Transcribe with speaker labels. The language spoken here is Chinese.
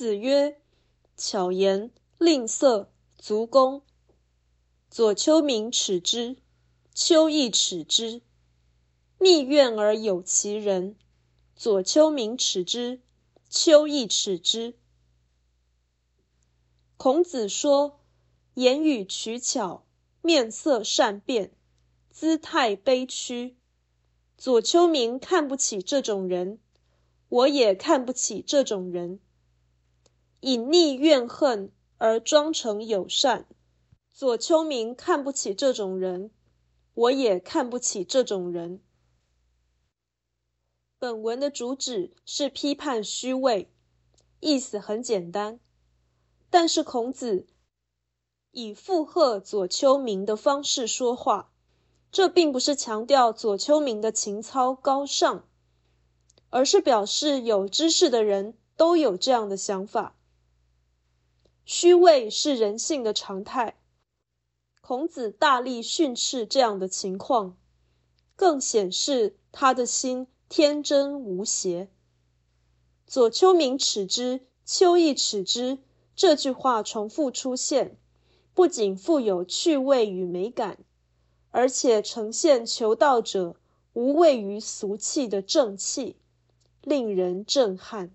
Speaker 1: 子曰：“巧言令色，足弓。”左丘明耻之，丘亦耻之。逆愿而有其人，左丘明耻之，丘亦耻之。孔子说：“言语取巧，面色善变，姿态卑屈。”左丘明看不起这种人，我也看不起这种人。隐匿怨恨而装成友善，左丘明看不起这种人，我也看不起这种人。本文的主旨是批判虚伪，意思很简单，但是孔子以附和左丘明的方式说话。这并不是强调左丘明的情操高尚，而是表示有知识的人都有这样的想法。虚伪是人性的常态，孔子大力训斥这样的情况，更显示他的心天真无邪。左丘明耻之，丘亦耻之。这句话重复出现，不仅富有趣味与美感。而且呈现求道者无畏于俗气的正气，令人震撼。